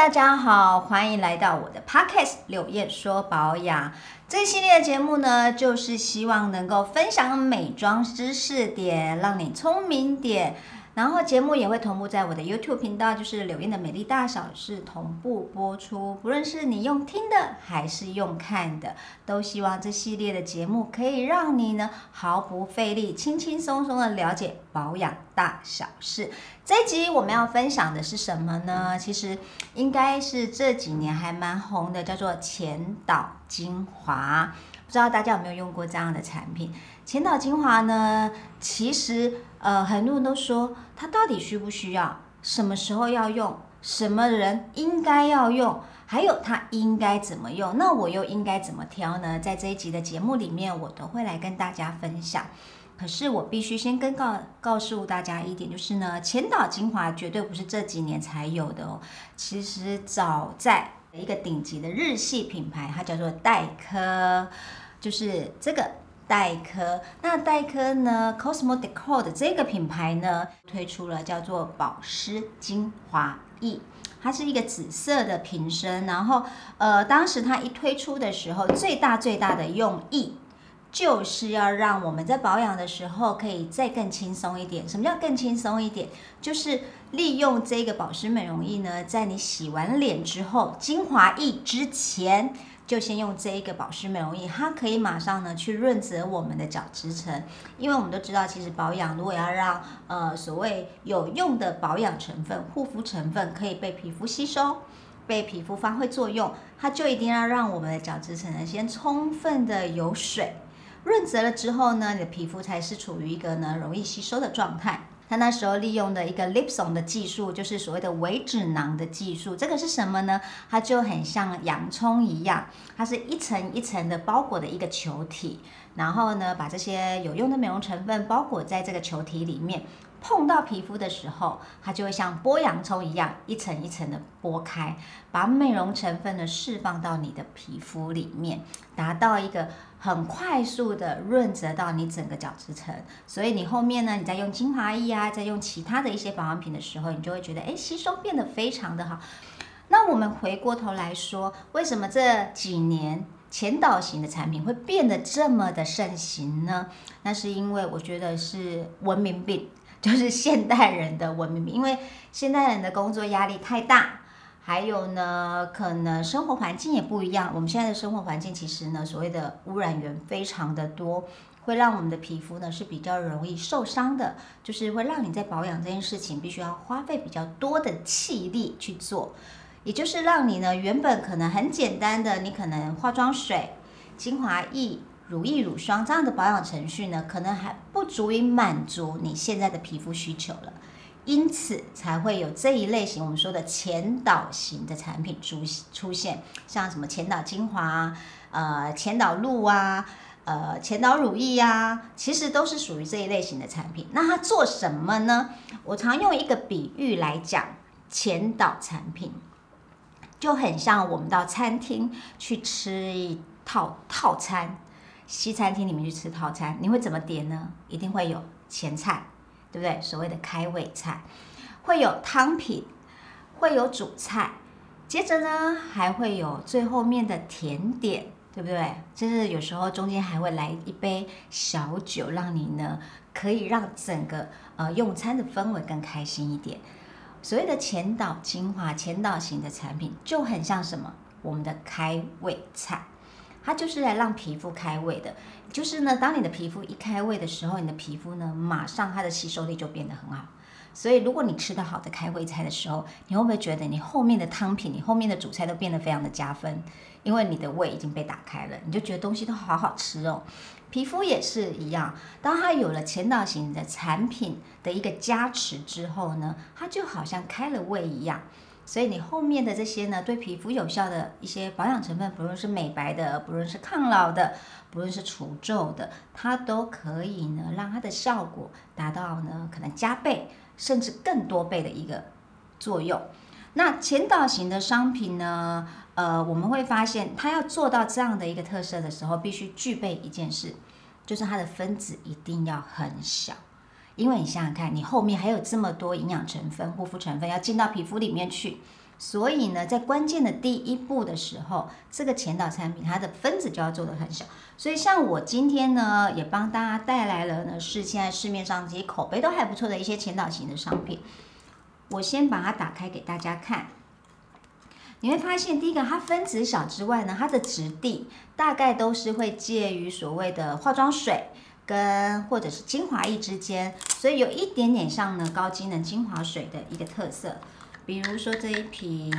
大家好，欢迎来到我的 podcast 柳燕说保养。这一系列的节目呢，就是希望能够分享美妆知识点，让你聪明点。然后节目也会同步在我的 YouTube 频道，就是柳燕的美丽大小是同步播出。不论是你用听的还是用看的，都希望这系列的节目可以让你呢毫不费力、轻轻松松的了解保养大小事。这一集我们要分享的是什么呢？其实应该是这几年还蛮红的，叫做前导精华。不知道大家有没有用过这样的产品？前导精华呢，其实呃很多人都说它到底需不需要，什么时候要用，什么人应该要用，还有它应该怎么用，那我又应该怎么挑呢？在这一集的节目里面，我都会来跟大家分享。可是我必须先跟告告诉大家一点，就是呢，前导精华绝对不是这几年才有的哦，其实早在一个顶级的日系品牌，它叫做黛珂。就是这个黛珂，那黛珂呢，Cosmo Decor 的这个品牌呢，推出了叫做保湿精华液，它是一个紫色的瓶身，然后呃，当时它一推出的时候，最大最大的用意就是要让我们在保养的时候可以再更轻松一点。什么叫更轻松一点？就是利用这个保湿美容液呢，在你洗完脸之后，精华液之前。就先用这一个保湿美容液，它可以马上呢去润泽我们的角质层，因为我们都知道，其实保养如果要让呃所谓有用的保养成分、护肤成分可以被皮肤吸收、被皮肤发挥作用，它就一定要让我们的角质层呢先充分的有水，润泽了之后呢，你的皮肤才是处于一个呢容易吸收的状态。他那时候利用的一个 lipson 的技术，就是所谓的微脂囊的技术。这个是什么呢？它就很像洋葱一样，它是一层一层的包裹的一个球体，然后呢，把这些有用的美容成分包裹在这个球体里面。碰到皮肤的时候，它就会像剥洋葱一样，一层一层的剥开，把美容成分呢释放到你的皮肤里面，达到一个很快速的润泽到你整个角质层。所以你后面呢，你在用精华液啊，在用其他的一些保养品的时候，你就会觉得，哎，吸收变得非常的好。那我们回过头来说，为什么这几年前导型的产品会变得这么的盛行呢？那是因为我觉得是文明病。就是现代人的文明，因为现代人的工作压力太大，还有呢，可能生活环境也不一样。我们现在的生活环境其实呢，所谓的污染源非常的多，会让我们的皮肤呢是比较容易受伤的，就是会让你在保养这件事情必须要花费比较多的气力去做，也就是让你呢原本可能很简单的，你可能化妆水、精华液。乳液、乳霜这样的保养程序呢，可能还不足以满足你现在的皮肤需求了，因此才会有这一类型我们说的前导型的产品出出现，像什么前导精华、呃前导露啊、呃前导乳液呀，其实都是属于这一类型的产品。那它做什么呢？我常用一个比喻来讲，前导产品就很像我们到餐厅去吃一套套餐。西餐厅里面去吃套餐，你会怎么点呢？一定会有前菜，对不对？所谓的开胃菜，会有汤品，会有主菜，接着呢还会有最后面的甜点，对不对？就是有时候中间还会来一杯小酒，让你呢可以让整个呃用餐的氛围更开心一点。所谓的前导精华、前导型的产品，就很像什么？我们的开胃菜。它就是来让皮肤开胃的，就是呢，当你的皮肤一开胃的时候，你的皮肤呢，马上它的吸收力就变得很好。所以，如果你吃的好的开胃菜的时候，你会不会觉得你后面的汤品、你后面的主菜都变得非常的加分？因为你的胃已经被打开了，你就觉得东西都好好吃哦。皮肤也是一样，当它有了前导型的产品的一个加持之后呢，它就好像开了胃一样。所以你后面的这些呢，对皮肤有效的一些保养成分，不论是美白的，不论是抗老的，不论是除皱的，它都可以呢，让它的效果达到呢，可能加倍甚至更多倍的一个作用。那前导型的商品呢，呃，我们会发现它要做到这样的一个特色的时候，必须具备一件事，就是它的分子一定要很小。因为你想想看，你后面还有这么多营养成分、护肤成分要进到皮肤里面去，所以呢，在关键的第一步的时候，这个前导产品它的分子就要做的很小。所以像我今天呢，也帮大家带来了呢，是现在市面上这些口碑都还不错的一些前导型的商品。我先把它打开给大家看，你会发现，第一个它分子小之外呢，它的质地大概都是会介于所谓的化妆水跟或者是精华液之间，所以有一点点像呢高机能精华水的一个特色。比如说这一瓶，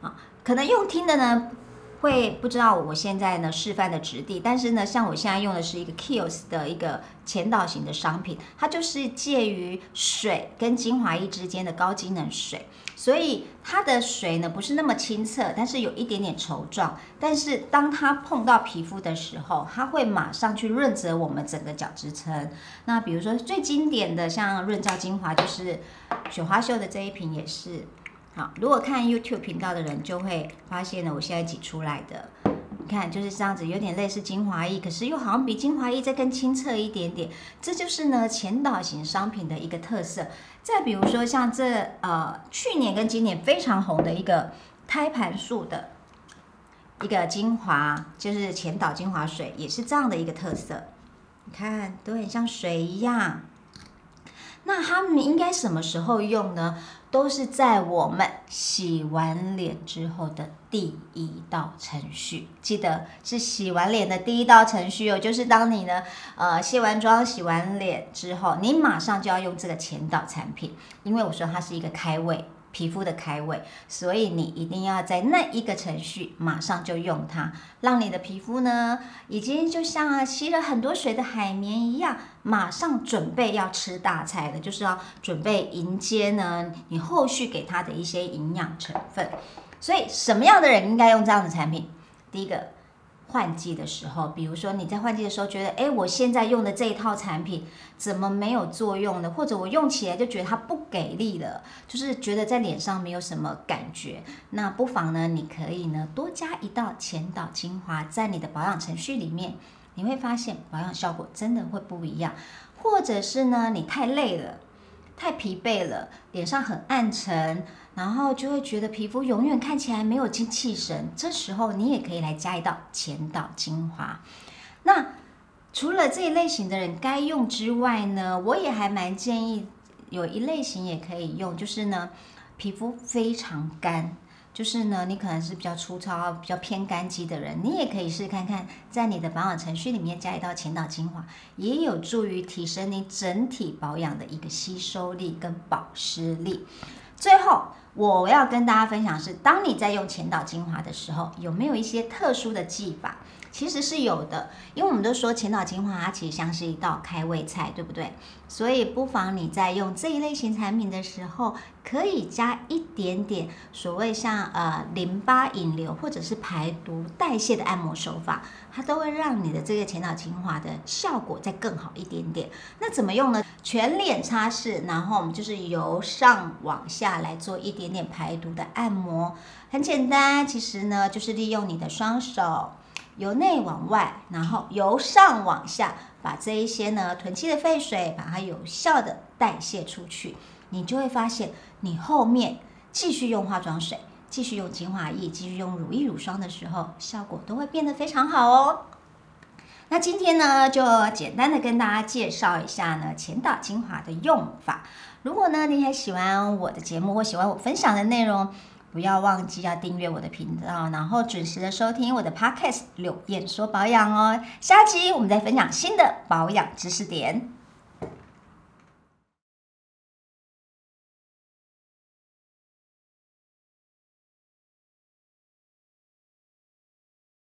啊，可能用听的呢会不知道我现在呢示范的质地，但是呢，像我现在用的是一个 Kiehl's 的一个前导型的商品，它就是介于水跟精华液之间的高机能水。所以它的水呢不是那么清澈，但是有一点点稠状。但是当它碰到皮肤的时候，它会马上去润泽我们整个角质层。那比如说最经典的像润燥精华，就是雪花秀的这一瓶也是。好，如果看 YouTube 频道的人就会发现呢，我现在挤出来的，你看就是这样子，有点类似精华液，可是又好像比精华液再更清澈一点点。这就是呢前导型商品的一个特色。再比如说，像这呃去年跟今年非常红的一个胎盘素的一个精华，就是前导精华水，也是这样的一个特色。你看，都很像水一样。那它们应该什么时候用呢？都是在我们洗完脸之后的第一道程序。记得是洗完脸的第一道程序哦，就是当你呢，呃，卸完妆、洗完脸之后，你马上就要用这个前导产品，因为我说它是一个开胃。皮肤的开胃，所以你一定要在那一个程序马上就用它，让你的皮肤呢，已经就像吸了很多水的海绵一样，马上准备要吃大菜了，就是要准备迎接呢你后续给它的一些营养成分。所以什么样的人应该用这样的产品？第一个。换季的时候，比如说你在换季的时候觉得，哎，我现在用的这一套产品怎么没有作用呢？或者我用起来就觉得它不给力了，就是觉得在脸上没有什么感觉。那不妨呢，你可以呢多加一道前导精华在你的保养程序里面，你会发现保养效果真的会不一样。或者是呢，你太累了。太疲惫了，脸上很暗沉，然后就会觉得皮肤永远看起来没有精气神。这时候你也可以来加一道前导精华。那除了这一类型的人该用之外呢，我也还蛮建议有一类型也可以用，就是呢皮肤非常干。就是呢，你可能是比较粗糙、比较偏干肌的人，你也可以试看看，在你的保养程序里面加一道前导精华，也有助于提升你整体保养的一个吸收力跟保湿力。最后，我要跟大家分享是，当你在用前导精华的时候，有没有一些特殊的技法？其实是有的，因为我们都说前导精华它其实像是一道开胃菜，对不对？所以不妨你在用这一类型产品的时候，可以加一点点所谓像呃淋巴引流或者是排毒代谢的按摩手法，它都会让你的这个前导精华的效果再更好一点点。那怎么用呢？全脸擦拭，然后我们就是由上往下来做一点点排毒的按摩，很简单。其实呢，就是利用你的双手。由内往外，然后由上往下，把这一些呢囤积的废水，把它有效的代谢出去，你就会发现，你后面继续用化妆水，继续用精华液，继续用乳液乳霜的时候，效果都会变得非常好哦。那今天呢，就简单的跟大家介绍一下呢前导精华的用法。如果呢你还喜欢我的节目或喜欢我分享的内容，不要忘记要订阅我的频道，然后准时的收听我的 podcast《柳燕说保养》哦。下期我们再分享新的保养知识点。